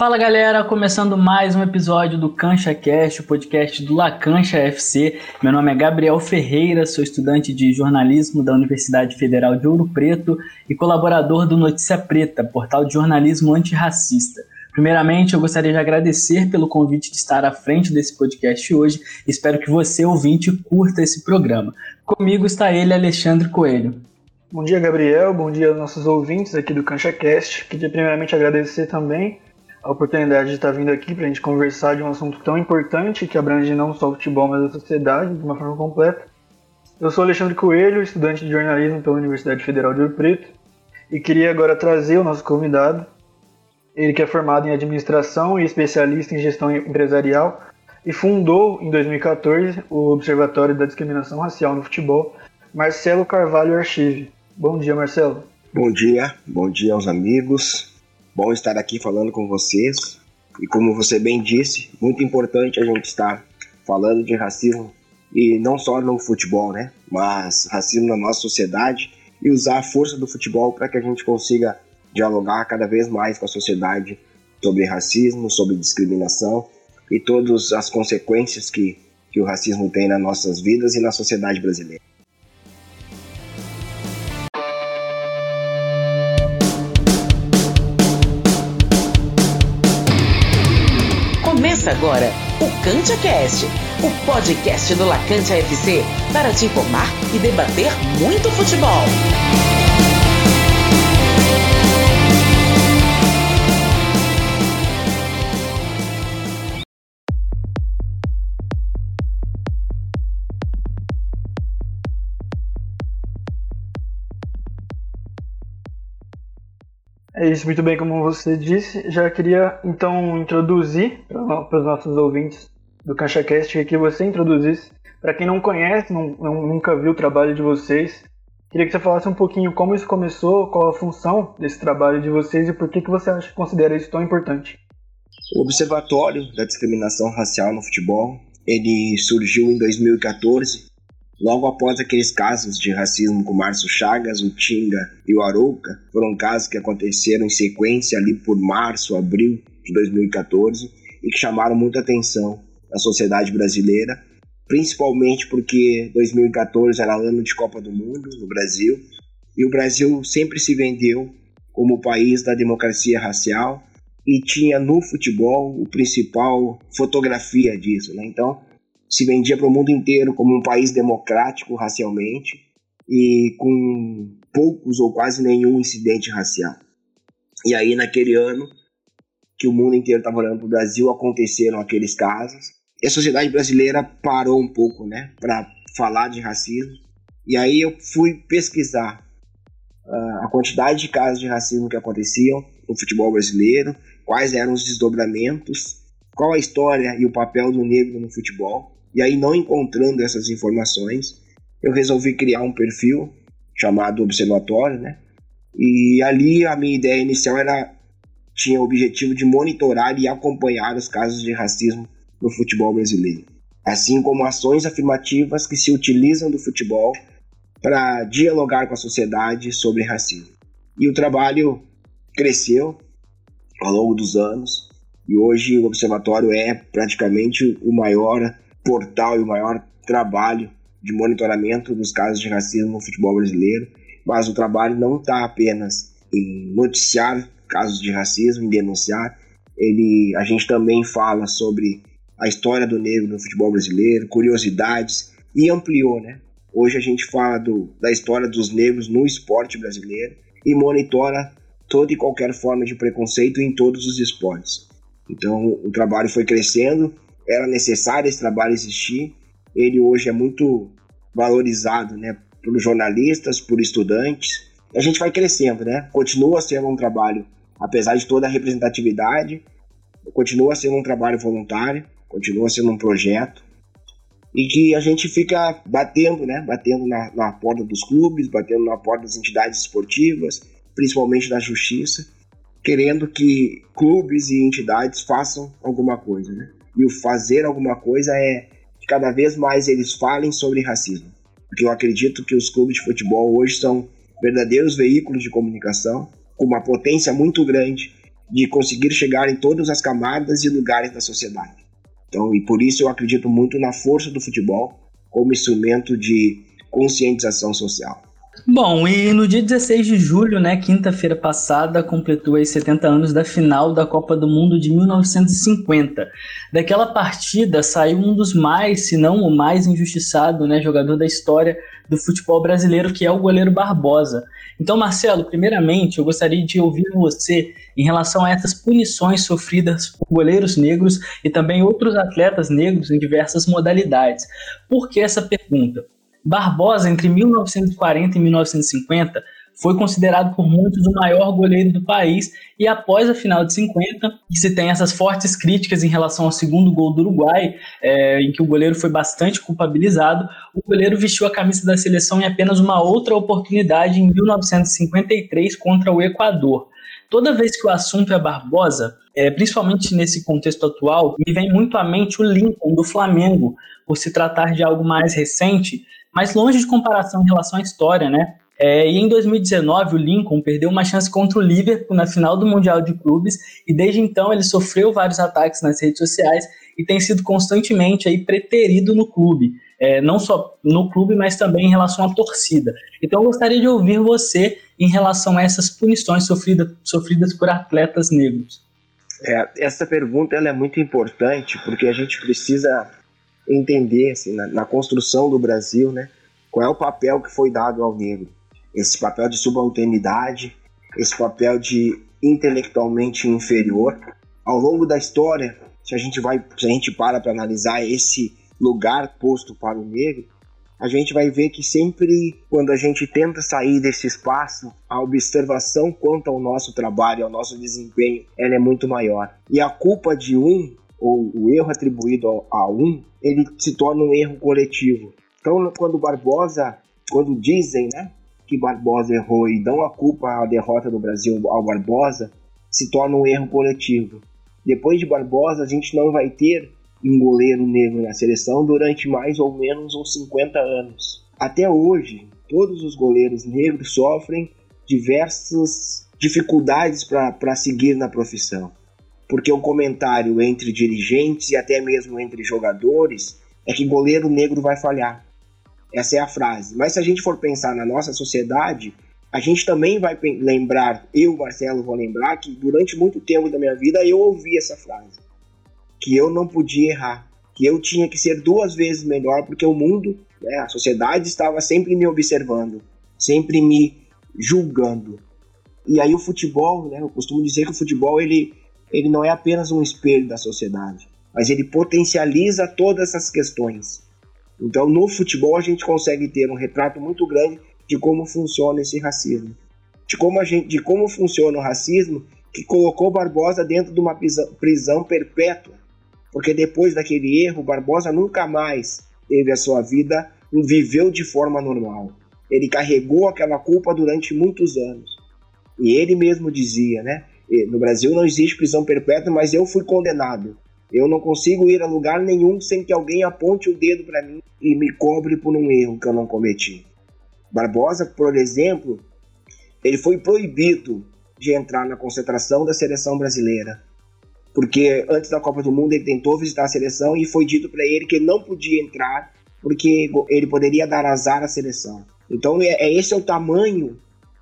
Fala galera, começando mais um episódio do Cancha Cast, o podcast do La Cancha FC. Meu nome é Gabriel Ferreira, sou estudante de jornalismo da Universidade Federal de Ouro Preto e colaborador do Notícia Preta, portal de jornalismo antirracista. Primeiramente, eu gostaria de agradecer pelo convite de estar à frente desse podcast hoje. Espero que você, ouvinte, curta esse programa. Comigo está ele, Alexandre Coelho. Bom dia, Gabriel. Bom dia aos nossos ouvintes aqui do CanchaCast. Queria primeiramente agradecer também a oportunidade de estar vindo aqui para a gente conversar de um assunto tão importante que abrange não só o futebol, mas a sociedade de uma forma completa. Eu sou Alexandre Coelho, estudante de jornalismo pela Universidade Federal de Ouro Preto, e queria agora trazer o nosso convidado, ele que é formado em administração e especialista em gestão empresarial e fundou em 2014 o Observatório da Discriminação Racial no Futebol, Marcelo Carvalho Archive. Bom dia, Marcelo. Bom dia, bom dia aos amigos. Bom estar aqui falando com vocês. E como você bem disse, muito importante a gente estar falando de racismo e não só no futebol, né? Mas racismo na nossa sociedade e usar a força do futebol para que a gente consiga dialogar cada vez mais com a sociedade sobre racismo, sobre discriminação e todas as consequências que, que o racismo tem nas nossas vidas e na sociedade brasileira. Agora o Cantia Cast, o podcast do Lacante FC para te informar e debater muito futebol. É isso, muito bem, como você disse. Já queria então introduzir para os nossos ouvintes do CanchaCast que você introduzisse. Para quem não conhece, não, não, nunca viu o trabalho de vocês, queria que você falasse um pouquinho como isso começou, qual a função desse trabalho de vocês e por que, que você acha, considera isso tão importante. O Observatório da Discriminação Racial no Futebol ele surgiu em 2014 Logo após aqueles casos de racismo com Márcio Chagas, o Tinga e o Arouca, foram casos que aconteceram em sequência ali por março, abril de 2014 e que chamaram muita atenção na sociedade brasileira, principalmente porque 2014 era ano de Copa do Mundo no Brasil e o Brasil sempre se vendeu como o país da democracia racial e tinha no futebol o principal fotografia disso, né? Então, se vendia para o mundo inteiro como um país democrático racialmente e com poucos ou quase nenhum incidente racial. E aí, naquele ano que o mundo inteiro estava olhando para o Brasil, aconteceram aqueles casos. E a sociedade brasileira parou um pouco, né, para falar de racismo. E aí eu fui pesquisar uh, a quantidade de casos de racismo que aconteciam no futebol brasileiro, quais eram os desdobramentos, qual a história e o papel do negro no futebol. E aí, não encontrando essas informações, eu resolvi criar um perfil chamado Observatório, né? E ali a minha ideia inicial era tinha o objetivo de monitorar e acompanhar os casos de racismo no futebol brasileiro, assim como ações afirmativas que se utilizam do futebol para dialogar com a sociedade sobre racismo. E o trabalho cresceu ao longo dos anos e hoje o observatório é praticamente o maior portal e o maior trabalho de monitoramento dos casos de racismo no futebol brasileiro, mas o trabalho não está apenas em noticiar casos de racismo, em denunciar, ele, a gente também fala sobre a história do negro no futebol brasileiro, curiosidades, e ampliou, né? Hoje a gente fala do, da história dos negros no esporte brasileiro e monitora toda e qualquer forma de preconceito em todos os esportes. Então o trabalho foi crescendo era necessário esse trabalho existir. Ele hoje é muito valorizado, né, por jornalistas, por estudantes. A gente vai crescendo, né? Continua sendo um trabalho, apesar de toda a representatividade, continua sendo um trabalho voluntário, continua sendo um projeto e que a gente fica batendo, né? Batendo na, na porta dos clubes, batendo na porta das entidades esportivas, principalmente da justiça, querendo que clubes e entidades façam alguma coisa, né? E o fazer alguma coisa é que cada vez mais eles falem sobre racismo. Porque eu acredito que os clubes de futebol hoje são verdadeiros veículos de comunicação com uma potência muito grande de conseguir chegar em todas as camadas e lugares da sociedade. Então, e por isso eu acredito muito na força do futebol como instrumento de conscientização social. Bom, e no dia 16 de julho, né, quinta-feira passada, completou aí 70 anos da final da Copa do Mundo de 1950. Daquela partida saiu um dos mais, se não o mais injustiçado, né, jogador da história do futebol brasileiro, que é o goleiro Barbosa. Então, Marcelo, primeiramente, eu gostaria de ouvir você em relação a essas punições sofridas por goleiros negros e também outros atletas negros em diversas modalidades. Por que essa pergunta? Barbosa, entre 1940 e 1950, foi considerado por muitos o maior goleiro do país e após a final de 50, que se tem essas fortes críticas em relação ao segundo gol do Uruguai, é, em que o goleiro foi bastante culpabilizado, o goleiro vestiu a camisa da seleção em apenas uma outra oportunidade em 1953 contra o Equador. Toda vez que o assunto é Barbosa, é, principalmente nesse contexto atual, me vem muito à mente o Lincoln do Flamengo, por se tratar de algo mais recente, mas longe de comparação em relação à história, né? É, e em 2019, o Lincoln perdeu uma chance contra o Liverpool na final do Mundial de Clubes, e desde então ele sofreu vários ataques nas redes sociais e tem sido constantemente aí preterido no clube. É, não só no clube, mas também em relação à torcida. Então eu gostaria de ouvir você em relação a essas punições sofrida, sofridas por atletas negros. É, essa pergunta ela é muito importante porque a gente precisa entender assim, na, na, construção do Brasil, né, qual é o papel que foi dado ao negro. Esse papel de subalternidade, esse papel de intelectualmente inferior. Ao longo da história, se a gente vai, se a gente para para analisar esse lugar posto para o negro, a gente vai ver que sempre quando a gente tenta sair desse espaço, a observação quanto ao nosso trabalho, ao nosso desempenho, ela é muito maior. E a culpa de um ou o erro atribuído a um, ele se torna um erro coletivo. Então, quando Barbosa, quando dizem, né, que Barbosa errou e dão a culpa à derrota do Brasil ao Barbosa, se torna um erro coletivo. Depois de Barbosa, a gente não vai ter um goleiro negro na seleção durante mais ou menos uns 50 anos. Até hoje, todos os goleiros negros sofrem diversas dificuldades para seguir na profissão porque o comentário entre dirigentes e até mesmo entre jogadores é que goleiro negro vai falhar. Essa é a frase. Mas se a gente for pensar na nossa sociedade, a gente também vai lembrar, eu, Marcelo, vou lembrar que durante muito tempo da minha vida eu ouvi essa frase. Que eu não podia errar, que eu tinha que ser duas vezes melhor porque o mundo, né, a sociedade estava sempre me observando, sempre me julgando. E aí o futebol, né, eu costumo dizer que o futebol ele ele não é apenas um espelho da sociedade, mas ele potencializa todas essas questões. Então, no futebol, a gente consegue ter um retrato muito grande de como funciona esse racismo, de como, a gente, de como funciona o racismo que colocou Barbosa dentro de uma prisão, perpétua, porque depois daquele erro, Barbosa nunca mais teve a sua vida, viveu de forma normal. Ele carregou aquela culpa durante muitos anos. E ele mesmo dizia, né? No Brasil não existe prisão perpétua, mas eu fui condenado. Eu não consigo ir a lugar nenhum sem que alguém aponte o dedo para mim e me cobre por um erro que eu não cometi. Barbosa, por exemplo, ele foi proibido de entrar na concentração da seleção brasileira. Porque antes da Copa do Mundo ele tentou visitar a seleção e foi dito para ele que ele não podia entrar porque ele poderia dar azar à seleção. Então é, é esse é o tamanho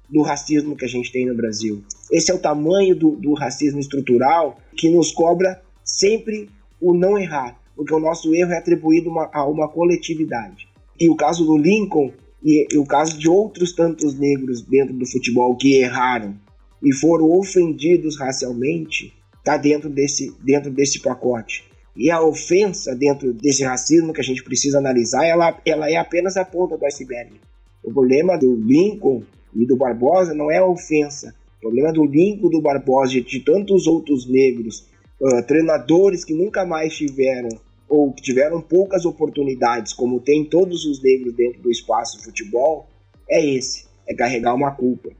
do racismo que a gente tem no Brasil. Esse é o tamanho do, do racismo estrutural que nos cobra sempre o não errar, porque o nosso erro é atribuído uma, a uma coletividade. E o caso do Lincoln e, e o caso de outros tantos negros dentro do futebol que erraram e foram ofendidos racialmente está dentro desse, dentro desse pacote. E a ofensa dentro desse racismo que a gente precisa analisar, ela, ela é apenas a ponta do iceberg. O problema do Lincoln e do Barbosa não é ofensa. O problema do Lincoln, do Barbosa e de tantos outros negros, uh, treinadores que nunca mais tiveram ou que tiveram poucas oportunidades, como tem todos os negros dentro do espaço de futebol, é esse: é carregar uma culpa,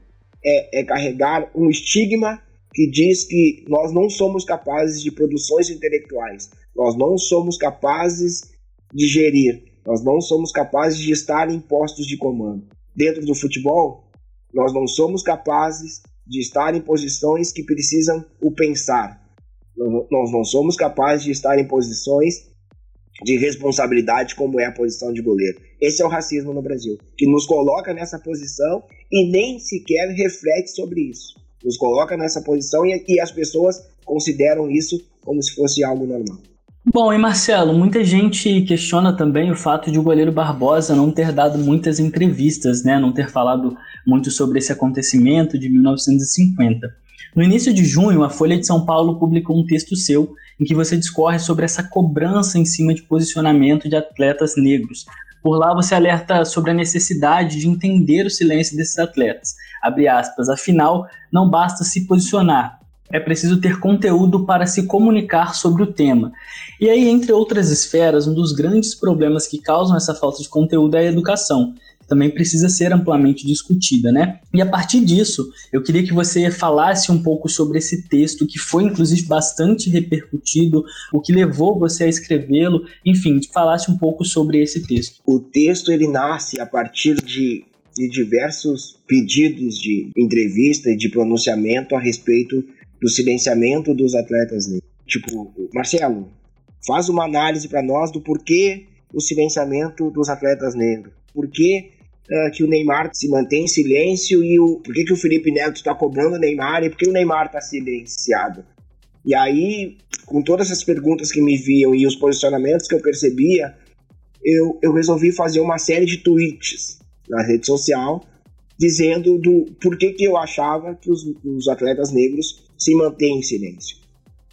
é, é carregar um estigma que diz que nós não somos capazes de produções intelectuais, nós não somos capazes de gerir, nós não somos capazes de estar em postos de comando. Dentro do futebol, nós não somos capazes de estar em posições que precisam o pensar. Nós não somos capazes de estar em posições de responsabilidade como é a posição de goleiro. Esse é o racismo no Brasil, que nos coloca nessa posição e nem sequer reflete sobre isso. Nos coloca nessa posição e, e as pessoas consideram isso como se fosse algo normal. Bom, e Marcelo, muita gente questiona também o fato de o goleiro Barbosa não ter dado muitas entrevistas, né, não ter falado muito sobre esse acontecimento de 1950. No início de junho, a Folha de São Paulo publicou um texto seu em que você discorre sobre essa cobrança em cima de posicionamento de atletas negros. Por lá você alerta sobre a necessidade de entender o silêncio desses atletas. Abre aspas, afinal, não basta se posicionar, é preciso ter conteúdo para se comunicar sobre o tema. E aí, entre outras esferas, um dos grandes problemas que causam essa falta de conteúdo é a educação, também precisa ser amplamente discutida, né? E a partir disso, eu queria que você falasse um pouco sobre esse texto, que foi inclusive bastante repercutido, o que levou você a escrevê-lo, enfim, falasse um pouco sobre esse texto. O texto ele nasce a partir de de diversos pedidos de entrevista e de pronunciamento a respeito do silenciamento dos atletas negros. Tipo, Marcelo, faz uma análise para nós do porquê o silenciamento dos atletas negros. Por que, uh, que o Neymar se mantém em silêncio e o, por que, que o Felipe Neto está cobrando o Neymar e por que o Neymar está silenciado? E aí, com todas essas perguntas que me viam e os posicionamentos que eu percebia, eu, eu resolvi fazer uma série de tweets na rede social dizendo do porquê que eu achava que os, os atletas negros se mantêm em silêncio.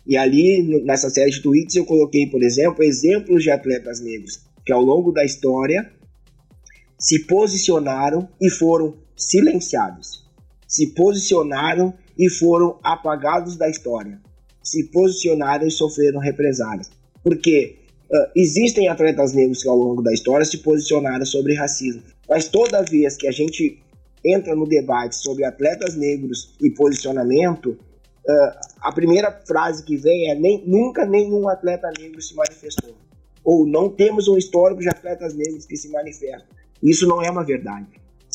E ali, nessa série de tweets, eu coloquei, por exemplo, exemplos de atletas negros que ao longo da história se posicionaram e foram silenciados. Se posicionaram e foram apagados da história. Se posicionaram e sofreram represálias. Porque uh, existem atletas negros que ao longo da história se posicionaram sobre racismo. Mas toda vez que a gente entra no debate sobre atletas negros e posicionamento, uh, a primeira frase que vem é nem, nunca nenhum atleta negro se manifestou. Ou não temos um histórico de atletas negros que se manifestam. Isso não é uma verdade.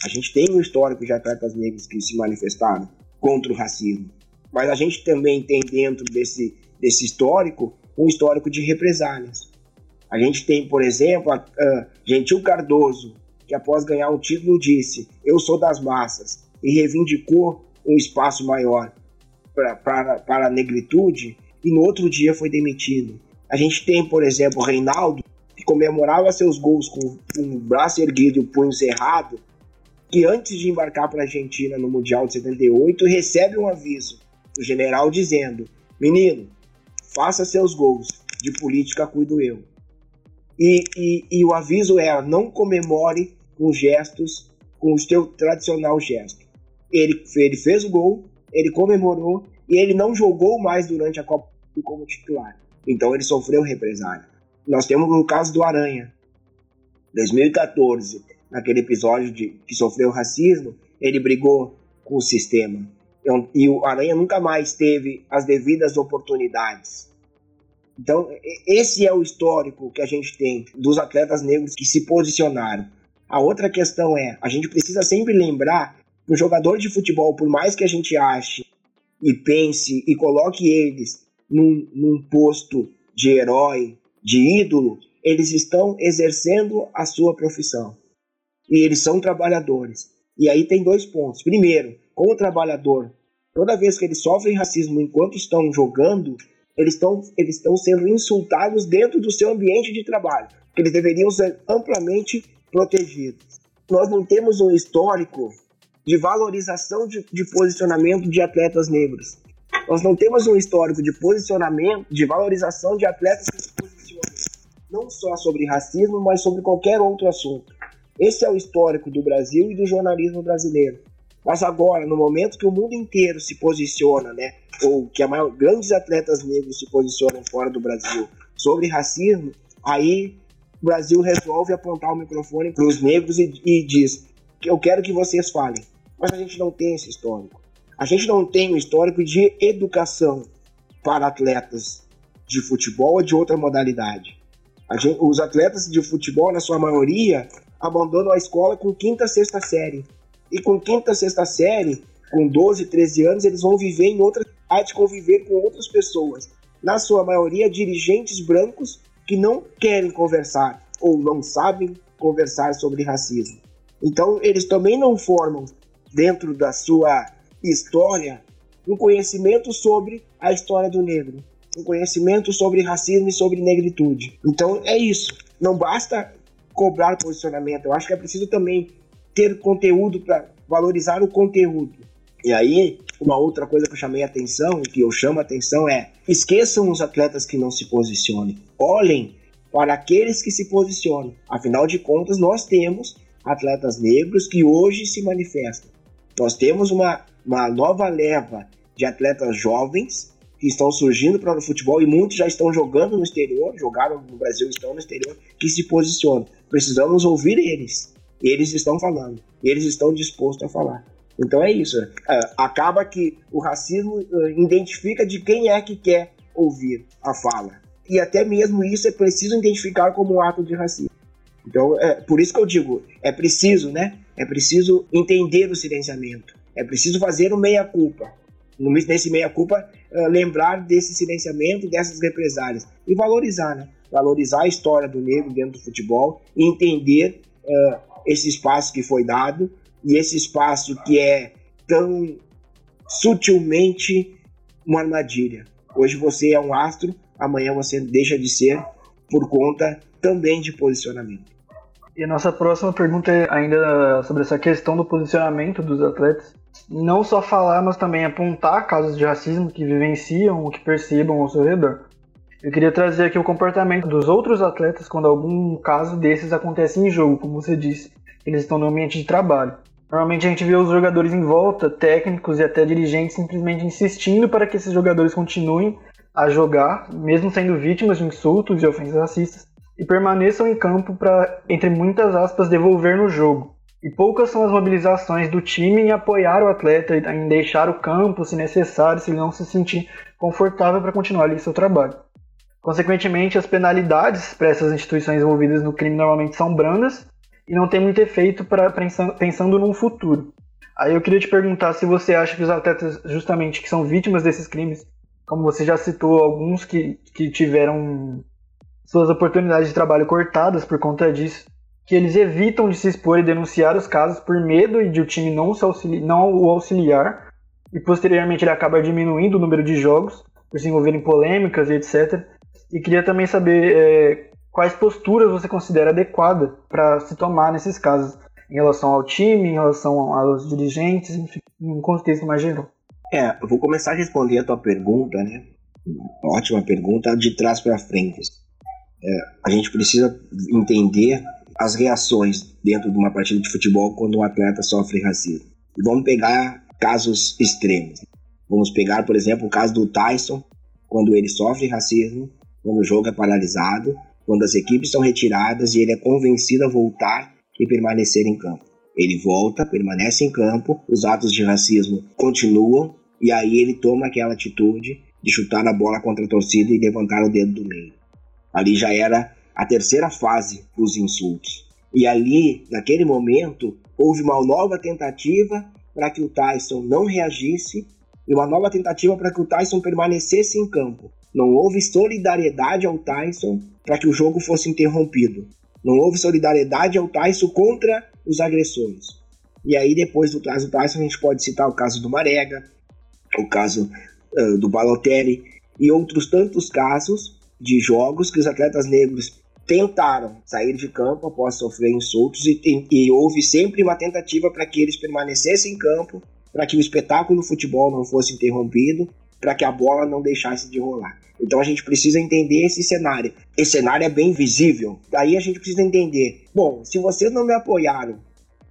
A gente tem um histórico de atletas negros que se manifestaram contra o racismo. Mas a gente também tem dentro desse, desse histórico um histórico de represálias. A gente tem, por exemplo, a, a Gentil Cardoso, que após ganhar um título disse: Eu sou das massas, e reivindicou um espaço maior para a negritude, e no outro dia foi demitido. A gente tem, por exemplo, Reinaldo, que comemorava seus gols com, com o braço erguido e o punho cerrado, que antes de embarcar para a Argentina no Mundial de 78, recebe um aviso do general dizendo: Menino, faça seus gols, de política cuido eu. E, e, e o aviso era: não comemore com gestos, com o seu tradicional gesto. Ele, ele fez o gol, ele comemorou e ele não jogou mais durante a Copa como titular. Então ele sofreu represália. Nós temos o caso do Aranha. 2014, naquele episódio de, que sofreu racismo, ele brigou com o sistema. E o Aranha nunca mais teve as devidas oportunidades. Então, esse é o histórico que a gente tem dos atletas negros que se posicionaram. A outra questão é, a gente precisa sempre lembrar o jogador de futebol, por mais que a gente ache e pense e coloque eles num, num posto de herói, de ídolo, eles estão exercendo a sua profissão. E eles são trabalhadores. E aí tem dois pontos. Primeiro, como trabalhador, toda vez que eles sofrem racismo enquanto estão jogando, eles estão eles estão sendo insultados dentro do seu ambiente de trabalho, eles deveriam ser amplamente protegidos. Nós não temos um histórico de valorização de, de posicionamento de atletas negros. Nós não temos um histórico de posicionamento, de valorização de atletas que se posicionam não só sobre racismo, mas sobre qualquer outro assunto. Esse é o histórico do Brasil e do jornalismo brasileiro. Mas agora, no momento que o mundo inteiro se posiciona, né, ou que a maior, grandes atletas negros se posicionam fora do Brasil sobre racismo, aí o Brasil resolve apontar o microfone para os negros e, e diz: Eu quero que vocês falem. Mas a gente não tem esse histórico. A gente não tem um histórico de educação para atletas de futebol ou de outra modalidade. Gente, os atletas de futebol, na sua maioria, abandonam a escola com quinta, sexta série. E com quinta, sexta série, com 12, 13 anos, eles vão viver em outra cidade, conviver com outras pessoas. Na sua maioria, dirigentes brancos que não querem conversar ou não sabem conversar sobre racismo. Então, eles também não formam, dentro da sua história, um conhecimento sobre a história do negro, um conhecimento sobre racismo e sobre negritude. Então, é isso. Não basta cobrar posicionamento, eu acho que é preciso também ter conteúdo para valorizar o conteúdo. E aí, uma outra coisa que eu chamei a atenção, que eu chamo a atenção é: esqueçam os atletas que não se posicionem. Olhem para aqueles que se posicionam. Afinal de contas, nós temos atletas negros que hoje se manifestam. Nós temos uma, uma nova leva de atletas jovens que estão surgindo para o futebol e muitos já estão jogando no exterior, jogaram no Brasil, estão no exterior, que se posicionam. Precisamos ouvir eles. Eles estão falando, eles estão dispostos a falar. Então é isso. É, acaba que o racismo é, identifica de quem é que quer ouvir a fala. E até mesmo isso é preciso identificar como um ato de racismo. Então, é por isso que eu digo, é preciso, né? É preciso entender o silenciamento. É preciso fazer o meia-culpa. Nesse meia-culpa, é, lembrar desse silenciamento, dessas represálias. E valorizar, né? Valorizar a história do negro dentro do futebol e entender uh, esse espaço que foi dado e esse espaço que é tão sutilmente uma armadilha. Hoje você é um astro, amanhã você deixa de ser por conta também de posicionamento. E a nossa próxima pergunta é ainda sobre essa questão do posicionamento dos atletas. Não só falar, mas também apontar casos de racismo que vivenciam ou que percebam ao seu redor. Eu queria trazer aqui o comportamento dos outros atletas quando algum caso desses acontece em jogo, como você disse, eles estão no ambiente de trabalho. Normalmente a gente vê os jogadores em volta, técnicos e até dirigentes simplesmente insistindo para que esses jogadores continuem a jogar, mesmo sendo vítimas de insultos e ofensas racistas, e permaneçam em campo para, entre muitas aspas, devolver no jogo. E poucas são as mobilizações do time em apoiar o atleta, em deixar o campo se necessário, se ele não se sentir confortável para continuar ali seu trabalho. Consequentemente, as penalidades para essas instituições envolvidas no crime normalmente são brandas e não tem muito efeito para pensando num futuro. Aí eu queria te perguntar se você acha que os atletas, justamente que são vítimas desses crimes, como você já citou alguns que, que tiveram suas oportunidades de trabalho cortadas por conta disso, que eles evitam de se expor e denunciar os casos por medo de o time não, auxili não o auxiliar, e posteriormente ele acaba diminuindo o número de jogos por se envolver em polêmicas e etc. E queria também saber é, quais posturas você considera adequada para se tomar nesses casos, em relação ao time, em relação aos dirigentes, enfim, em um contexto mais geral. É, eu vou começar a responder a tua pergunta, né? Ótima pergunta, de trás para frente. É, a gente precisa entender as reações dentro de uma partida de futebol quando um atleta sofre racismo. E vamos pegar casos extremos. Vamos pegar, por exemplo, o caso do Tyson, quando ele sofre racismo, quando o jogo é paralisado quando as equipes são retiradas e ele é convencido a voltar e permanecer em campo. Ele volta, permanece em campo, os atos de racismo continuam e aí ele toma aquela atitude de chutar a bola contra a torcida e levantar o dedo do meio. Ali já era a terceira fase dos insultos. E ali, naquele momento, houve uma nova tentativa para que o Tyson não reagisse e uma nova tentativa para que o Tyson permanecesse em campo. Não houve solidariedade ao Tyson para que o jogo fosse interrompido. Não houve solidariedade ao Tyson contra os agressores. E aí, depois do caso Tyson, a gente pode citar o caso do Marega, o caso uh, do Balotelli e outros tantos casos de jogos que os atletas negros tentaram sair de campo após sofrer insultos e, e, e houve sempre uma tentativa para que eles permanecessem em campo, para que o espetáculo do futebol não fosse interrompido, para que a bola não deixasse de rolar. Então a gente precisa entender esse cenário. Esse cenário é bem visível. Daí a gente precisa entender: bom, se vocês não me apoiaram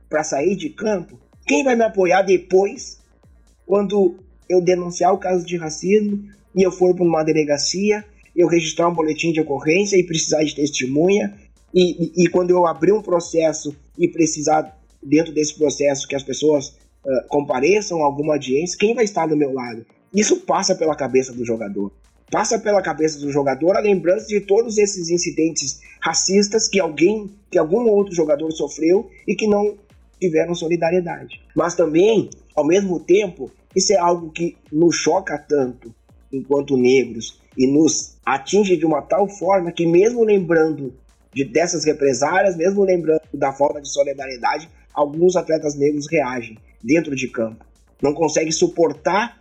para sair de campo, quem vai me apoiar depois, quando eu denunciar o caso de racismo e eu for para uma delegacia, eu registrar um boletim de ocorrência e precisar de testemunha, e, e, e quando eu abrir um processo e precisar, dentro desse processo, que as pessoas uh, compareçam a alguma audiência, quem vai estar do meu lado? Isso passa pela cabeça do jogador passa pela cabeça do jogador a lembrança de todos esses incidentes racistas que alguém, que algum outro jogador sofreu e que não tiveram solidariedade. Mas também, ao mesmo tempo, isso é algo que nos choca tanto enquanto negros e nos atinge de uma tal forma que mesmo lembrando de dessas represárias, mesmo lembrando da falta de solidariedade, alguns atletas negros reagem dentro de campo. Não conseguem suportar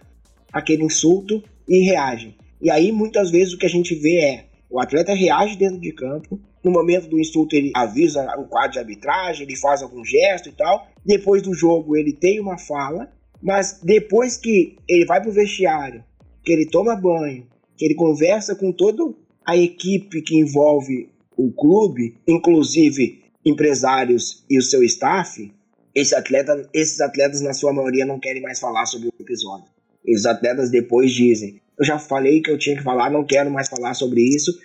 aquele insulto e reagem. E aí muitas vezes o que a gente vê é o atleta reage dentro de campo, no momento do insulto ele avisa o quadro de arbitragem, ele faz algum gesto e tal. Depois do jogo ele tem uma fala, mas depois que ele vai pro vestiário, que ele toma banho, que ele conversa com toda a equipe que envolve o clube, inclusive empresários e o seu staff, esse atleta, esses atletas, na sua maioria, não querem mais falar sobre o episódio. Esses atletas depois dizem: Eu já falei que eu tinha que falar, não quero mais falar sobre isso.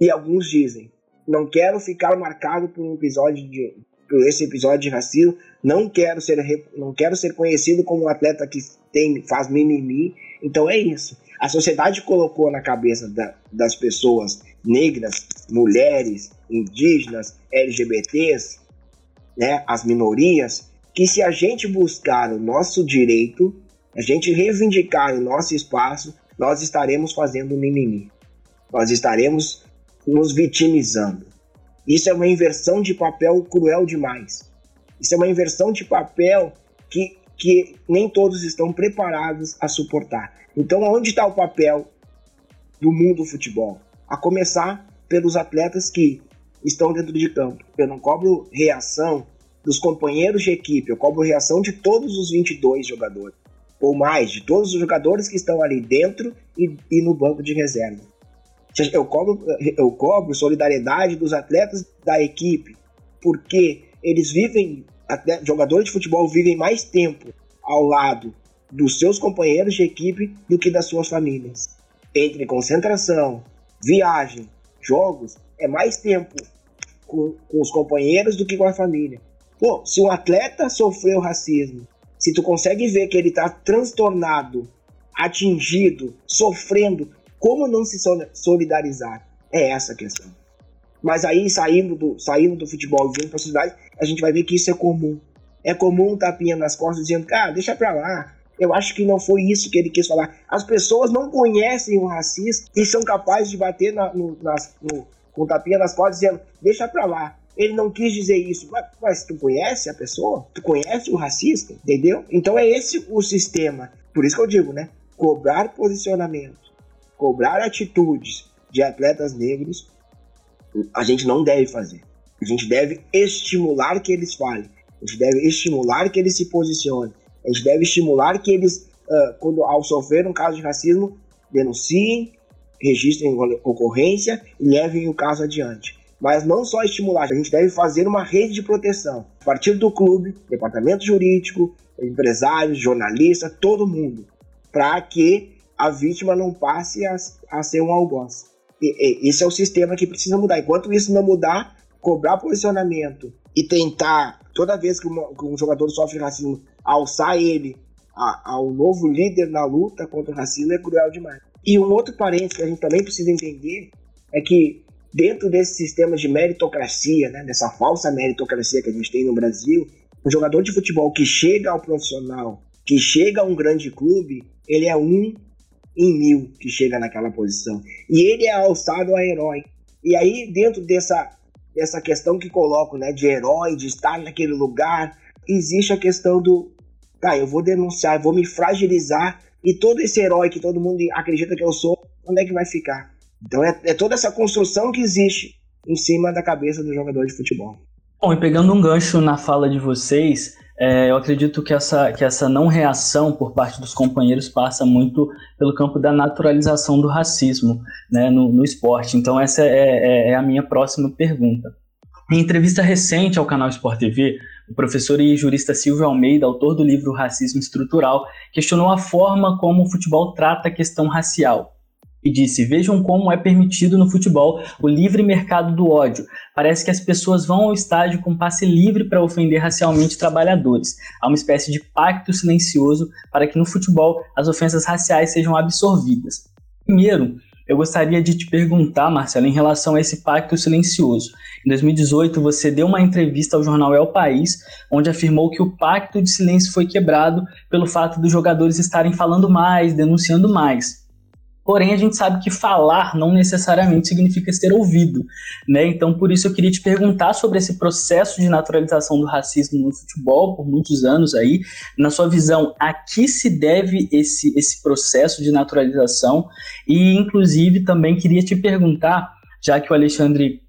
E alguns dizem: Não quero ficar marcado por um episódio de. Por esse episódio de racismo, não quero ser, não quero ser conhecido como um atleta que tem, faz mimimi. Então é isso. A sociedade colocou na cabeça da, das pessoas negras, mulheres, indígenas, LGBTs, né, as minorias, que se a gente buscar o nosso direito, a gente reivindicar o nosso espaço, nós estaremos fazendo mimimi. Nós estaremos nos vitimizando. Isso é uma inversão de papel cruel demais. Isso é uma inversão de papel que, que nem todos estão preparados a suportar. Então, onde está o papel do mundo do futebol? A começar pelos atletas que estão dentro de campo. Eu não cobro reação dos companheiros de equipe, eu cobro reação de todos os 22 jogadores, ou mais, de todos os jogadores que estão ali dentro e, e no banco de reserva. Eu cobro, eu cobro solidariedade dos atletas da equipe, porque eles vivem, jogadores de futebol vivem mais tempo ao lado dos seus companheiros de equipe do que das suas famílias. Entre concentração, viagem, jogos, é mais tempo com, com os companheiros do que com a família. Pô, se um atleta sofreu racismo, se tu consegue ver que ele está transtornado, atingido, sofrendo, como não se solidarizar? É essa a questão. Mas aí, saindo do, saindo do futebol e vindo para a sociedade, a gente vai ver que isso é comum. É comum um tapinha nas costas dizendo, cara, deixa pra lá. Eu acho que não foi isso que ele quis falar. As pessoas não conhecem o racista e são capazes de bater na, no, nas, no, com tapinha nas costas dizendo, deixa pra lá. Ele não quis dizer isso, mas, mas tu conhece a pessoa? Tu conhece o racista? Entendeu? Então é esse o sistema. Por isso que eu digo, né? Cobrar posicionamento, cobrar atitudes de atletas negros, a gente não deve fazer. A gente deve estimular que eles falem. A gente deve estimular que eles se posicionem. A gente deve estimular que eles, uh, quando ao sofrer um caso de racismo, denunciem, registrem ocorrência e levem o caso adiante. Mas não só estimular, a gente deve fazer uma rede de proteção. A partir do clube, departamento jurídico, empresários, jornalistas, todo mundo. Para que a vítima não passe a, a ser um algoz. E, e, esse é o sistema que precisa mudar. Enquanto isso não mudar, cobrar posicionamento e tentar, toda vez que, uma, que um jogador sofre racismo, alçar ele ao novo líder na luta contra o racismo é cruel demais. E um outro parênteses que a gente também precisa entender é que dentro desse sistema de meritocracia, né, dessa falsa meritocracia que a gente tem no Brasil, um jogador de futebol que chega ao profissional, que chega a um grande clube, ele é um em mil que chega naquela posição. E ele é alçado a herói. E aí, dentro dessa, dessa questão que coloco, né, de herói, de estar naquele lugar, existe a questão do, tá, eu vou denunciar, eu vou me fragilizar, e todo esse herói que todo mundo acredita que eu sou, onde é que vai ficar? Então é, é toda essa construção que existe em cima da cabeça do jogador de futebol. Bom, e pegando um gancho na fala de vocês, é, eu acredito que essa, que essa não reação por parte dos companheiros passa muito pelo campo da naturalização do racismo né, no, no esporte. Então, essa é, é, é a minha próxima pergunta. Em entrevista recente ao canal Sport TV, o professor e jurista Silvio Almeida, autor do livro Racismo Estrutural, questionou a forma como o futebol trata a questão racial e disse: Vejam como é permitido no futebol o livre mercado do ódio. Parece que as pessoas vão ao estádio com passe livre para ofender racialmente trabalhadores. Há uma espécie de pacto silencioso para que no futebol as ofensas raciais sejam absorvidas. Primeiro, eu gostaria de te perguntar, Marcelo, em relação a esse pacto silencioso. Em 2018, você deu uma entrevista ao jornal El País, onde afirmou que o pacto de silêncio foi quebrado pelo fato dos jogadores estarem falando mais, denunciando mais. Porém, a gente sabe que falar não necessariamente significa ser ouvido, né? Então, por isso eu queria te perguntar sobre esse processo de naturalização do racismo no futebol por muitos anos aí. Na sua visão, a que se deve esse, esse processo de naturalização? E, inclusive, também queria te perguntar, já que o Alexandre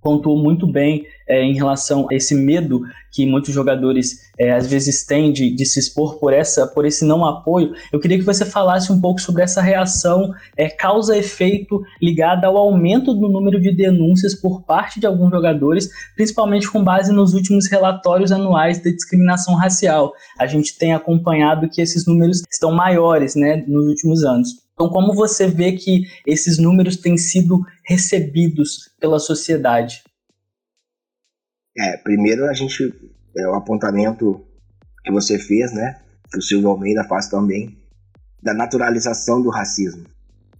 pontuou muito bem é, em relação a esse medo que muitos jogadores é, às vezes têm de, de, se expor por essa por esse não apoio. Eu queria que você falasse um pouco sobre essa reação é, causa-efeito ligada ao aumento do número de denúncias por parte de alguns jogadores, principalmente com base nos últimos relatórios anuais de discriminação racial. A gente tem acompanhado que esses números estão maiores né, nos últimos anos. Então, como você vê que esses números têm sido recebidos pela sociedade? É, primeiro a gente é o apontamento que você fez, né? Que o Silvio Almeida faz também da naturalização do racismo,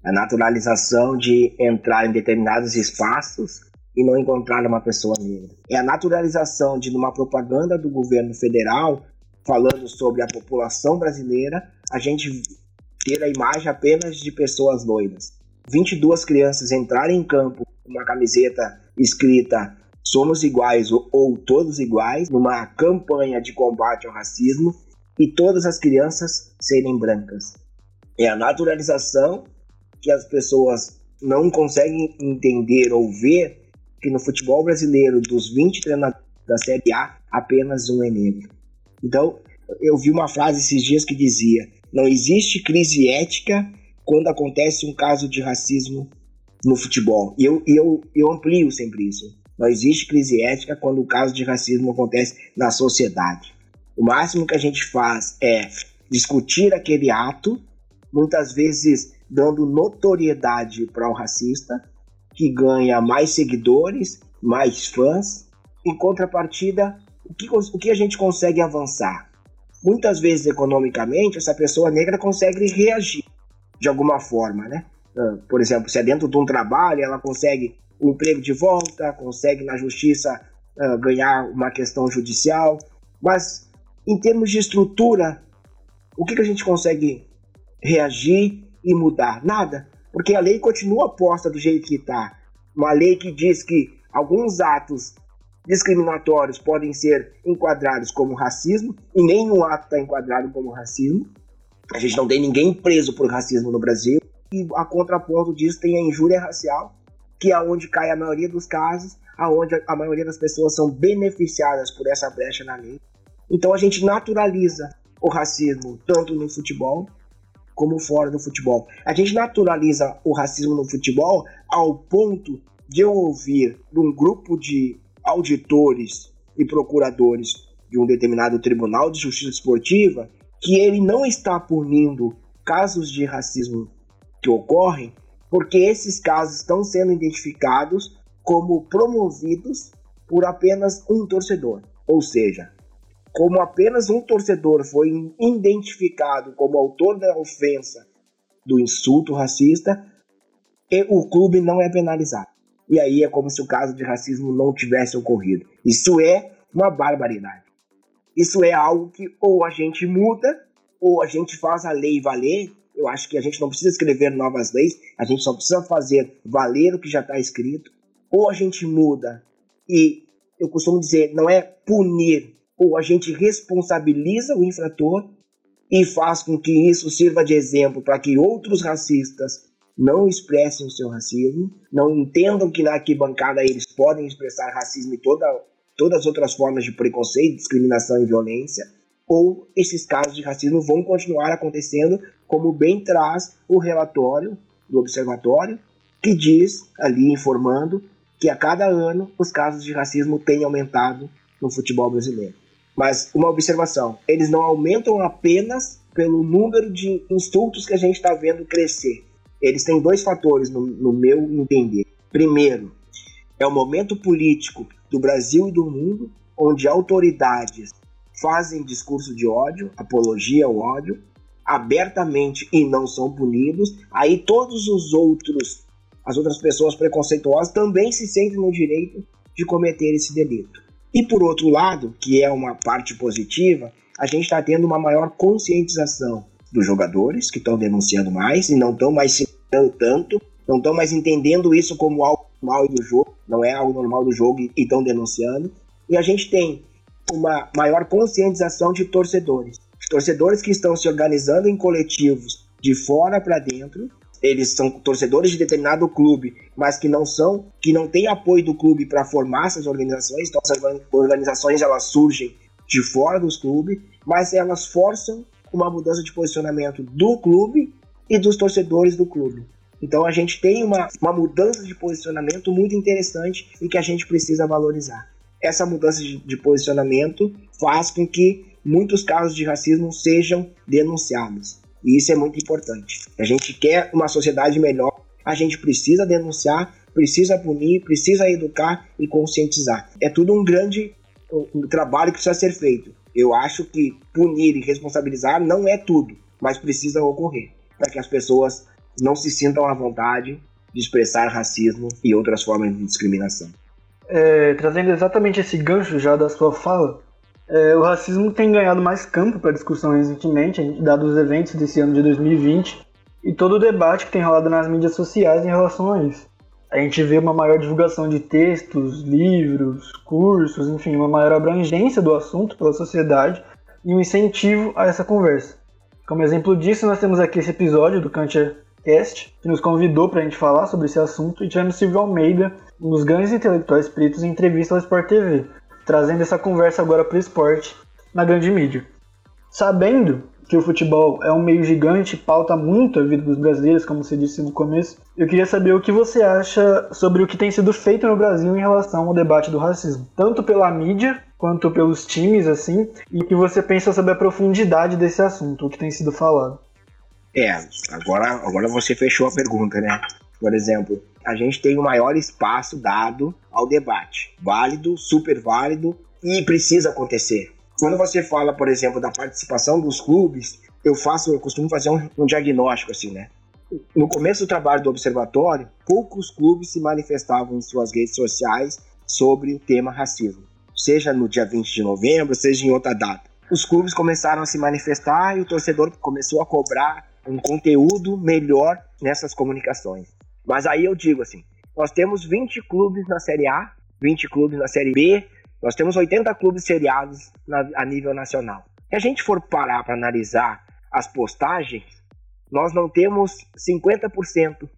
a naturalização de entrar em determinados espaços e não encontrar uma pessoa negra. É a naturalização de numa propaganda do governo federal falando sobre a população brasileira, a gente ter a imagem apenas de pessoas loiras. 22 crianças entrarem em campo com uma camiseta escrita Somos iguais ou, ou todos iguais, numa campanha de combate ao racismo, e todas as crianças serem brancas. É a naturalização que as pessoas não conseguem entender ou ver que no futebol brasileiro, dos 20 treinadores da Série A, apenas um é negro. Então, eu vi uma frase esses dias que dizia: não existe crise ética quando acontece um caso de racismo no futebol. E eu, eu, eu amplio sempre isso. Não existe crise ética quando o caso de racismo acontece na sociedade. O máximo que a gente faz é discutir aquele ato, muitas vezes dando notoriedade para o racista, que ganha mais seguidores, mais fãs. Em contrapartida, o que, o que a gente consegue avançar? muitas vezes economicamente essa pessoa negra consegue reagir de alguma forma, né? Ah, por exemplo, se é dentro de um trabalho, ela consegue o emprego de volta, consegue na justiça uh, ganhar uma questão judicial, mas em termos de estrutura, o que, que a gente consegue reagir e mudar? Nada, porque a lei continua posta do jeito que está. Uma lei que diz que alguns atos discriminatórios podem ser enquadrados como racismo, e nenhum ato está enquadrado como racismo. A gente não tem ninguém preso por racismo no Brasil. E a contraponto disso tem a injúria racial, que é onde cai a maioria dos casos, aonde a maioria das pessoas são beneficiadas por essa brecha na lei. Então a gente naturaliza o racismo tanto no futebol como fora do futebol. A gente naturaliza o racismo no futebol ao ponto de eu ouvir de um grupo de auditores e procuradores de um determinado tribunal de justiça esportiva que ele não está punindo casos de racismo que ocorrem, porque esses casos estão sendo identificados como promovidos por apenas um torcedor. Ou seja, como apenas um torcedor foi identificado como autor da ofensa do insulto racista, o clube não é penalizado e aí é como se o caso de racismo não tivesse ocorrido. Isso é uma barbaridade. Isso é algo que ou a gente muda, ou a gente faz a lei valer. Eu acho que a gente não precisa escrever novas leis, a gente só precisa fazer valer o que já está escrito. Ou a gente muda e eu costumo dizer, não é punir, ou a gente responsabiliza o infrator e faz com que isso sirva de exemplo para que outros racistas não expressem o seu racismo, não entendam que na arquibancada eles podem expressar racismo e toda, todas as outras formas de preconceito, discriminação e violência, ou esses casos de racismo vão continuar acontecendo, como bem traz o relatório do observatório, que diz ali informando que a cada ano os casos de racismo têm aumentado no futebol brasileiro. Mas uma observação: eles não aumentam apenas pelo número de insultos que a gente está vendo crescer eles têm dois fatores, no, no meu entender. Primeiro, é o momento político do Brasil e do mundo onde autoridades fazem discurso de ódio, apologia ao ódio, abertamente e não são punidos, aí todos os outros, as outras pessoas preconceituosas também se sentem no direito de cometer esse delito. E por outro lado, que é uma parte positiva, a gente está tendo uma maior conscientização dos jogadores que estão denunciando mais e não estão mais se tanto, não estão mais entendendo isso como algo normal do jogo, não é algo normal do jogo e estão denunciando. E a gente tem uma maior conscientização de torcedores. Torcedores que estão se organizando em coletivos de fora para dentro. Eles são torcedores de determinado clube, mas que não são, que não têm apoio do clube para formar essas organizações. Então, essas organizações elas surgem de fora dos clubes, mas elas forçam uma mudança de posicionamento do clube e dos torcedores do clube. Então a gente tem uma, uma mudança de posicionamento muito interessante e que a gente precisa valorizar. Essa mudança de, de posicionamento faz com que muitos casos de racismo sejam denunciados. E isso é muito importante. A gente quer uma sociedade melhor, a gente precisa denunciar, precisa punir, precisa educar e conscientizar. É tudo um grande um trabalho que precisa ser feito. Eu acho que punir e responsabilizar não é tudo, mas precisa ocorrer para que as pessoas não se sintam à vontade de expressar racismo e outras formas de discriminação. É, trazendo exatamente esse gancho já da sua fala, é, o racismo tem ganhado mais campo para discussão recentemente, dados os eventos desse ano de 2020 e todo o debate que tem rolado nas mídias sociais em relação a isso. A gente vê uma maior divulgação de textos, livros, cursos, enfim, uma maior abrangência do assunto pela sociedade e um incentivo a essa conversa. Como exemplo disso, nós temos aqui esse episódio do Kantia Cast, que nos convidou para a gente falar sobre esse assunto, e tivemos Silvio Almeida, um dos grandes intelectuais pretos, em entrevista ao Sport TV, trazendo essa conversa agora para o esporte na grande mídia. Sabendo que o futebol é um meio gigante, pauta muito a vida dos brasileiros, como você disse no começo, eu queria saber o que você acha sobre o que tem sido feito no Brasil em relação ao debate do racismo, tanto pela mídia quanto pelos times, assim, e o que você pensa sobre a profundidade desse assunto, o que tem sido falado. É, agora, agora você fechou a pergunta, né? Por exemplo, a gente tem o maior espaço dado ao debate. Válido, super válido e precisa acontecer. Quando você fala, por exemplo, da participação dos clubes, eu faço, eu costumo fazer um, um diagnóstico assim, né? No começo do trabalho do observatório, poucos clubes se manifestavam em suas redes sociais sobre o tema racismo, seja no dia 20 de novembro, seja em outra data. Os clubes começaram a se manifestar e o torcedor começou a cobrar um conteúdo melhor nessas comunicações. Mas aí eu digo assim, nós temos 20 clubes na Série A, 20 clubes na Série B, nós temos 80 clubes seriados na, a nível nacional. Se a gente for parar para analisar as postagens, nós não temos 50%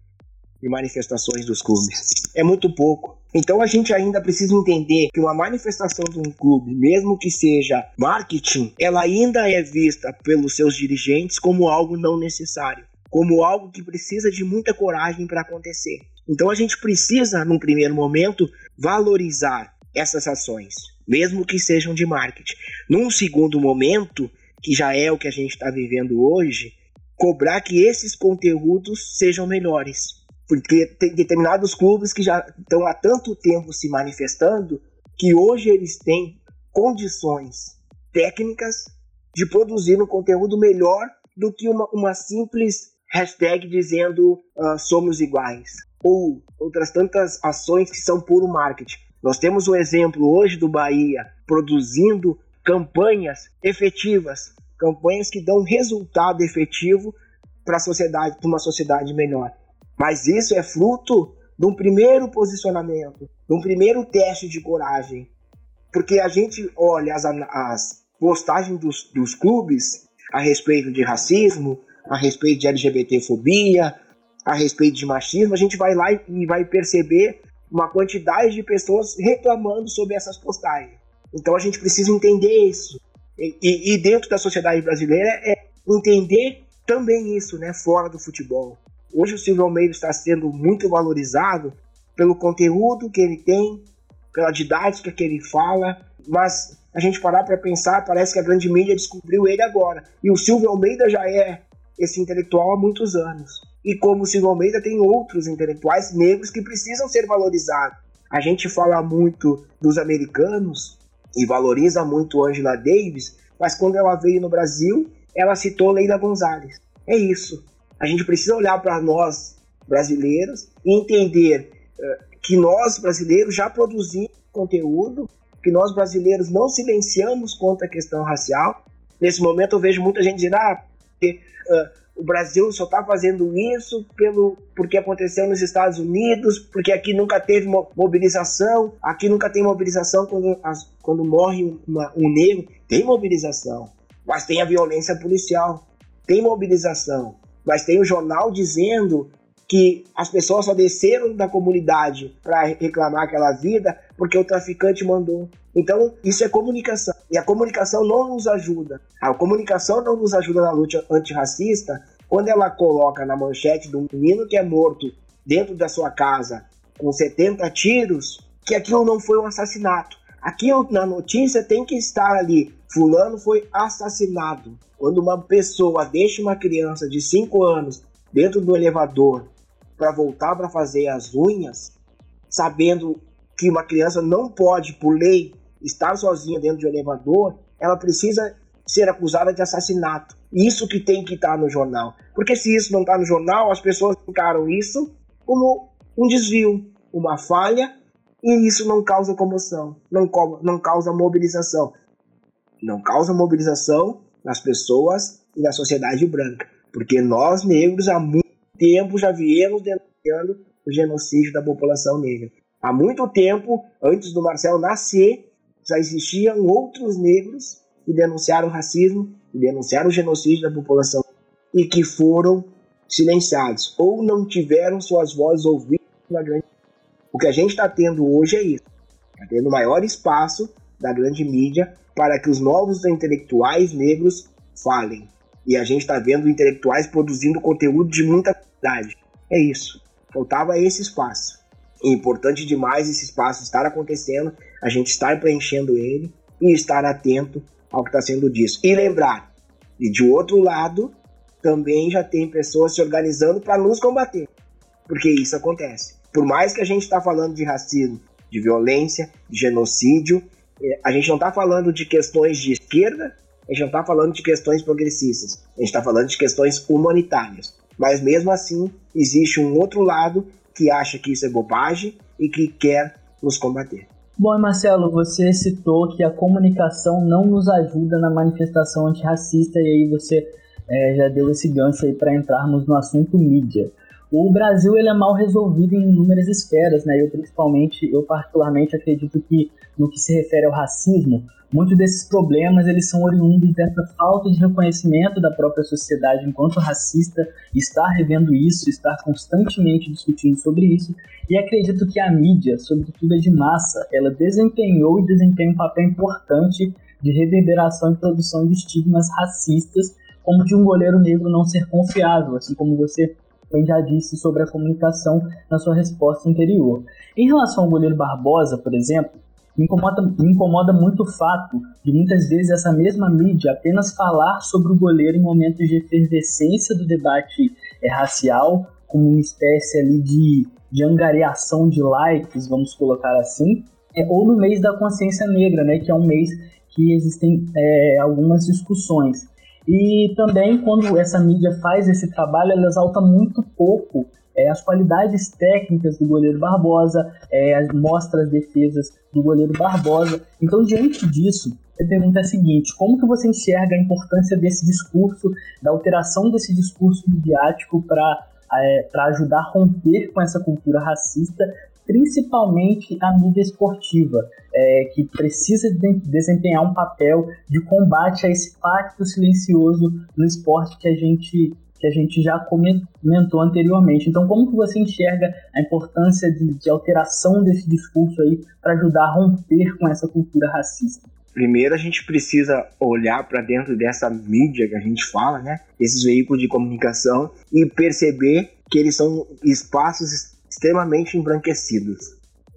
de manifestações dos clubes. É muito pouco. Então a gente ainda precisa entender que uma manifestação de um clube, mesmo que seja marketing, ela ainda é vista pelos seus dirigentes como algo não necessário, como algo que precisa de muita coragem para acontecer. Então a gente precisa, num primeiro momento, valorizar essas ações, mesmo que sejam de marketing. Num segundo momento, que já é o que a gente está vivendo hoje, cobrar que esses conteúdos sejam melhores. Porque tem determinados clubes que já estão há tanto tempo se manifestando que hoje eles têm condições técnicas de produzir um conteúdo melhor do que uma, uma simples hashtag dizendo uh, somos iguais. Ou outras tantas ações que são puro marketing. Nós temos o exemplo hoje do Bahia produzindo campanhas efetivas, campanhas que dão resultado efetivo para a sociedade, para uma sociedade melhor. Mas isso é fruto de um primeiro posicionamento, de um primeiro teste de coragem. Porque a gente olha as, as postagens dos, dos clubes a respeito de racismo, a respeito de LGBTfobia, a respeito de machismo, a gente vai lá e vai perceber uma quantidade de pessoas reclamando sobre essas postagens. Então a gente precisa entender isso. E, e, e dentro da sociedade brasileira é entender também isso, né, fora do futebol. Hoje o Silvio Almeida está sendo muito valorizado pelo conteúdo que ele tem, pela didática que ele fala, mas a gente parar para pensar, parece que a grande mídia descobriu ele agora. E o Silvio Almeida já é esse intelectual há muitos anos. E como o Silvio Almeida, tem outros intelectuais negros que precisam ser valorizados. A gente fala muito dos americanos e valoriza muito Angela Davis, mas quando ela veio no Brasil, ela citou Leila Gonzalez. É isso. A gente precisa olhar para nós brasileiros e entender uh, que nós brasileiros já produzimos conteúdo, que nós brasileiros não silenciamos contra a questão racial. Nesse momento eu vejo muita gente dizendo, ah, uh, o Brasil só está fazendo isso pelo porque aconteceu nos Estados Unidos, porque aqui nunca teve mobilização, aqui nunca tem mobilização quando, as, quando morre uma, um negro. Tem mobilização, mas tem a violência policial, tem mobilização, mas tem o jornal dizendo que as pessoas só desceram da comunidade para reclamar aquela vida porque o traficante mandou. Então, isso é comunicação. E a comunicação não nos ajuda. A comunicação não nos ajuda na luta antirracista quando ela coloca na manchete um menino que é morto dentro da sua casa com 70 tiros, que aquilo não foi um assassinato. Aquilo na notícia tem que estar ali. Fulano foi assassinado. Quando uma pessoa deixa uma criança de 5 anos dentro do elevador para voltar para fazer as unhas, sabendo que uma criança não pode, por lei, estar sozinha dentro de um elevador, ela precisa ser acusada de assassinato. Isso que tem que estar no jornal. Porque se isso não está no jornal, as pessoas encaram isso como um desvio, uma falha, e isso não causa comoção, não, não causa mobilização. Não causa mobilização nas pessoas e na sociedade branca. Porque nós, negros, há muito tempo já viemos denunciando o genocídio da população negra. Há muito tempo, antes do Marcel nascer, já existiam outros negros que denunciaram o racismo, que denunciaram o genocídio da população e que foram silenciados ou não tiveram suas vozes ouvidas na grande. O que a gente está tendo hoje é isso. Está tendo maior espaço da grande mídia para que os novos intelectuais negros falem. E a gente está vendo intelectuais produzindo conteúdo de muita qualidade. É isso. Faltava esse espaço. Importante demais esse espaço estar acontecendo, a gente estar preenchendo ele e estar atento ao que está sendo dito. E lembrar, e de outro lado, também já tem pessoas se organizando para nos combater, porque isso acontece. Por mais que a gente está falando de racismo, de violência, de genocídio, é, a gente não está falando de questões de esquerda, a gente não está falando de questões progressistas, a gente está falando de questões humanitárias. Mas mesmo assim, existe um outro lado que acha que isso é bobagem e que quer nos combater. Bom, Marcelo, você citou que a comunicação não nos ajuda na manifestação antirracista e aí você é, já deu esse gancho aí para entrarmos no assunto mídia. O Brasil ele é mal resolvido em inúmeras esferas, né? Eu principalmente, eu particularmente acredito que no que se refere ao racismo, muitos desses problemas eles são oriundos dessa falta de reconhecimento da própria sociedade enquanto racista, estar revendo isso, estar constantemente discutindo sobre isso, e acredito que a mídia, sobretudo a de massa, ela desempenhou e desempenha um papel importante de reverberação e produção de estigmas racistas, como de um goleiro negro não ser confiável, assim como você também já disse sobre a comunicação na sua resposta anterior. Em relação ao goleiro Barbosa, por exemplo, me incomoda, me incomoda muito o fato de muitas vezes essa mesma mídia apenas falar sobre o goleiro em momentos de efervescência do debate é, racial, como uma espécie ali de, de angariação de likes, vamos colocar assim, é, ou no mês da consciência negra, né, que é um mês que existem é, algumas discussões. E também, quando essa mídia faz esse trabalho, ela exalta muito pouco é, as qualidades técnicas do goleiro Barbosa, é, mostra as defesas do goleiro Barbosa. Então, diante disso, a pergunta é a seguinte: como que você enxerga a importância desse discurso, da alteração desse discurso midiático para é, ajudar a romper com essa cultura racista, principalmente a mídia esportiva, é, que precisa de desempenhar um papel de combate a esse pacto silencioso no esporte que a gente que a gente já comentou anteriormente. Então, como que você enxerga a importância de, de alteração desse discurso aí para ajudar a romper com essa cultura racista? Primeiro, a gente precisa olhar para dentro dessa mídia que a gente fala, né? Esses veículos de comunicação e perceber que eles são espaços extremamente embranquecidos.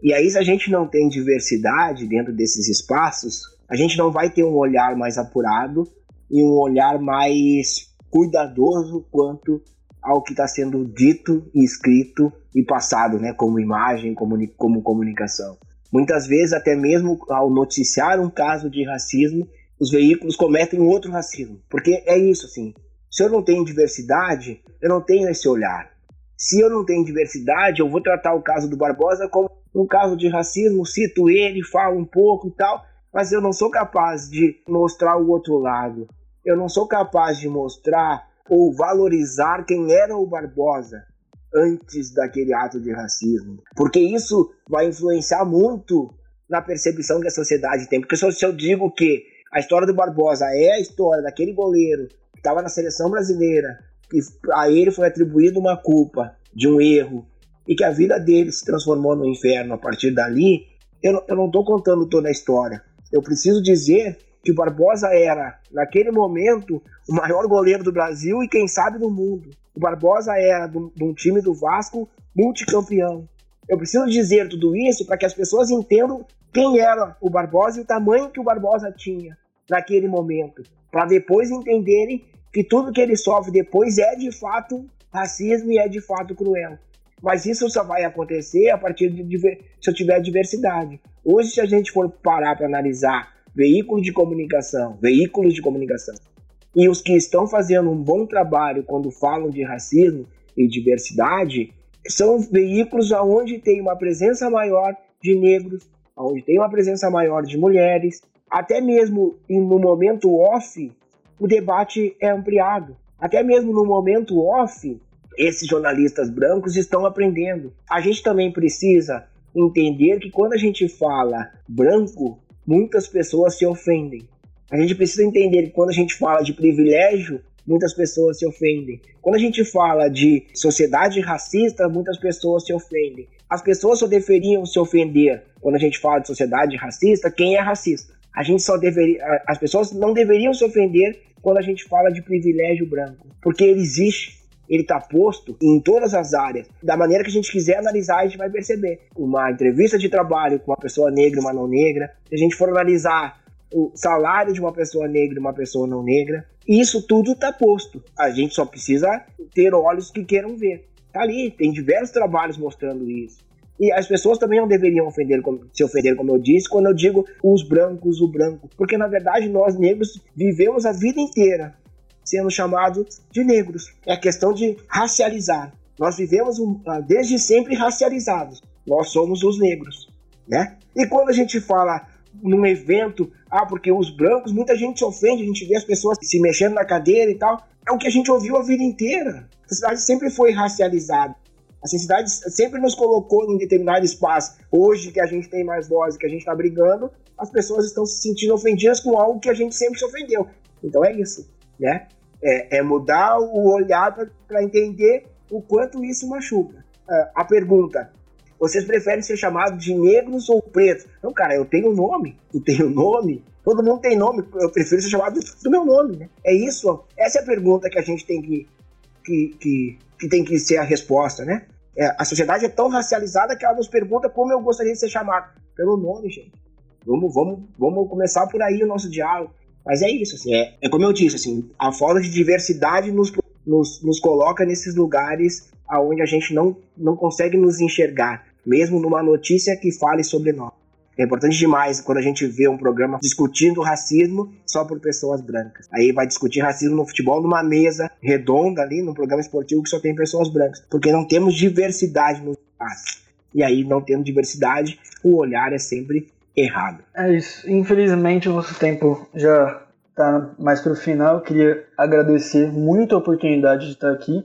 E aí, se a gente não tem diversidade dentro desses espaços, a gente não vai ter um olhar mais apurado e um olhar mais cuidadoso quanto ao que está sendo dito escrito e passado, né, como imagem, como, como comunicação. Muitas vezes, até mesmo ao noticiar um caso de racismo, os veículos cometem outro racismo. Porque é isso, assim. Se eu não tenho diversidade, eu não tenho esse olhar. Se eu não tenho diversidade, eu vou tratar o caso do Barbosa como um caso de racismo, cito ele, falo um pouco e tal, mas eu não sou capaz de mostrar o outro lado. Eu não sou capaz de mostrar ou valorizar quem era o Barbosa antes daquele ato de racismo. Porque isso vai influenciar muito na percepção que a sociedade tem. Porque se eu digo que a história do Barbosa é a história daquele goleiro que estava na seleção brasileira, que a ele foi atribuída uma culpa de um erro e que a vida dele se transformou no inferno a partir dali, eu, eu não estou contando toda a história. Eu preciso dizer que o Barbosa era, naquele momento, o maior goleiro do Brasil e quem sabe do mundo. O Barbosa era de um time do Vasco multicampeão. Eu preciso dizer tudo isso para que as pessoas entendam quem era o Barbosa e o tamanho que o Barbosa tinha naquele momento, para depois entenderem que tudo que ele sofre depois é de fato racismo e é de fato cruel. Mas isso só vai acontecer a partir de se eu tiver diversidade. Hoje, se a gente for parar para analisar veículos de comunicação, veículos de comunicação, e os que estão fazendo um bom trabalho quando falam de racismo e diversidade, são veículos onde tem uma presença maior de negros, onde tem uma presença maior de mulheres, até mesmo no momento off, o debate é ampliado. Até mesmo no momento off, esses jornalistas brancos estão aprendendo. A gente também precisa entender que quando a gente fala branco, muitas pessoas se ofendem. A gente precisa entender que quando a gente fala de privilégio, muitas pessoas se ofendem. Quando a gente fala de sociedade racista, muitas pessoas se ofendem. As pessoas só deveriam se ofender quando a gente fala de sociedade racista, quem é racista. A gente só deveria, as pessoas não deveriam se ofender quando a gente fala de privilégio branco, porque ele existe, ele está posto em todas as áreas. Da maneira que a gente quiser analisar, a gente vai perceber. Uma entrevista de trabalho com uma pessoa negra e uma não negra, se a gente for analisar o salário de uma pessoa negra e uma pessoa não negra, isso tudo está posto. A gente só precisa ter olhos que queiram ver. Tá ali, tem diversos trabalhos mostrando isso. E as pessoas também não deveriam ofender, se ofender, como eu disse, quando eu digo os brancos, o branco. Porque, na verdade, nós negros vivemos a vida inteira sendo chamados de negros. É a questão de racializar. Nós vivemos ah, desde sempre racializados. Nós somos os negros, né? E quando a gente fala num evento, ah, porque os brancos, muita gente se ofende, a gente vê as pessoas se mexendo na cadeira e tal. É o que a gente ouviu a vida inteira. A cidade sempre foi racializada. A cidade sempre nos colocou em determinado espaço. Hoje que a gente tem mais voz que a gente está brigando, as pessoas estão se sentindo ofendidas com algo que a gente sempre se ofendeu. Então é isso, né? É, é mudar o olhar para entender o quanto isso machuca. Uh, a pergunta: vocês preferem ser chamados de negros ou pretos? Não, cara, eu tenho nome. Eu tenho nome. Todo mundo tem nome. Eu prefiro ser chamado do meu nome, né? É isso. Essa é a pergunta que a gente tem que, que, que, que tem que ser a resposta, né? É, a sociedade é tão racializada que ela nos pergunta como eu gostaria de ser chamado. Pelo nome, gente. Vamos, vamos, vamos começar por aí o nosso diálogo. Mas é isso, assim, é, é como eu disse, assim, a falta de diversidade nos, nos, nos coloca nesses lugares aonde a gente não, não consegue nos enxergar, mesmo numa notícia que fale sobre nós. É importante demais quando a gente vê um programa discutindo racismo só por pessoas brancas. Aí vai discutir racismo no futebol numa mesa redonda ali, num programa esportivo que só tem pessoas brancas. Porque não temos diversidade no espaço. E aí, não tendo diversidade, o olhar é sempre errado. É isso. Infelizmente, o nosso tempo já está mais para o final. Eu queria agradecer muito a oportunidade de estar aqui.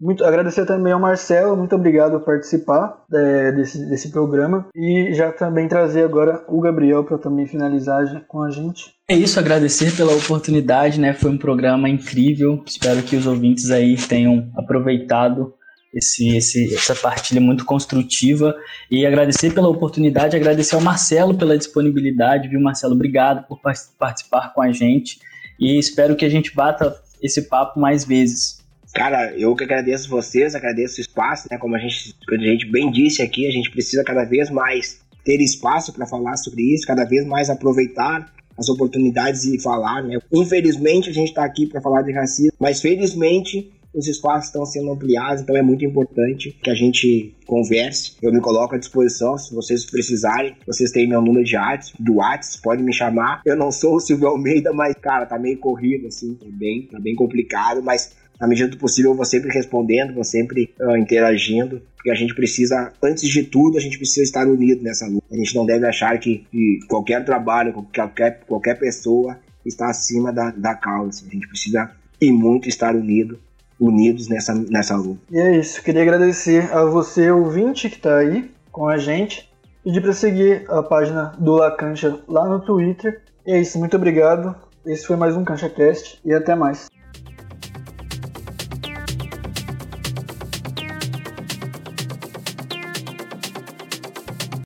Muito agradecer também ao Marcelo, muito obrigado por participar é, desse, desse programa e já também trazer agora o Gabriel para também finalizar com a gente. É isso, agradecer pela oportunidade, né? Foi um programa incrível. Espero que os ouvintes aí tenham aproveitado esse, esse, essa partilha muito construtiva e agradecer pela oportunidade, agradecer ao Marcelo pela disponibilidade, viu, Marcelo? Obrigado por participar com a gente e espero que a gente bata esse papo mais vezes. Cara, eu que agradeço vocês, agradeço o espaço, né? Como a gente, a gente bem disse aqui, a gente precisa cada vez mais ter espaço para falar sobre isso, cada vez mais aproveitar as oportunidades e falar, né? Infelizmente a gente está aqui para falar de racismo, mas felizmente os espaços estão sendo ampliados, então é muito importante que a gente converse. Eu me coloco à disposição, se vocês precisarem, vocês têm meu número de WhatsApp, do WhatsApp, pode me chamar. Eu não sou o Silvio Almeida, mas, cara, tá meio corrido, assim, tá bem, tá bem complicado, mas na medida do possível eu vou sempre respondendo, vou sempre uh, interagindo, porque a gente precisa, antes de tudo, a gente precisa estar unido nessa luta. A gente não deve achar que, que qualquer trabalho, qualquer, qualquer pessoa está acima da, da causa. A gente precisa e muito estar unido, unidos nessa, nessa luta. E é isso. Queria agradecer a você, ouvinte, que está aí com a gente. Pedir para seguir a página do La Cancha lá no Twitter. E é isso. Muito obrigado. Esse foi mais um CanchaCast e até mais.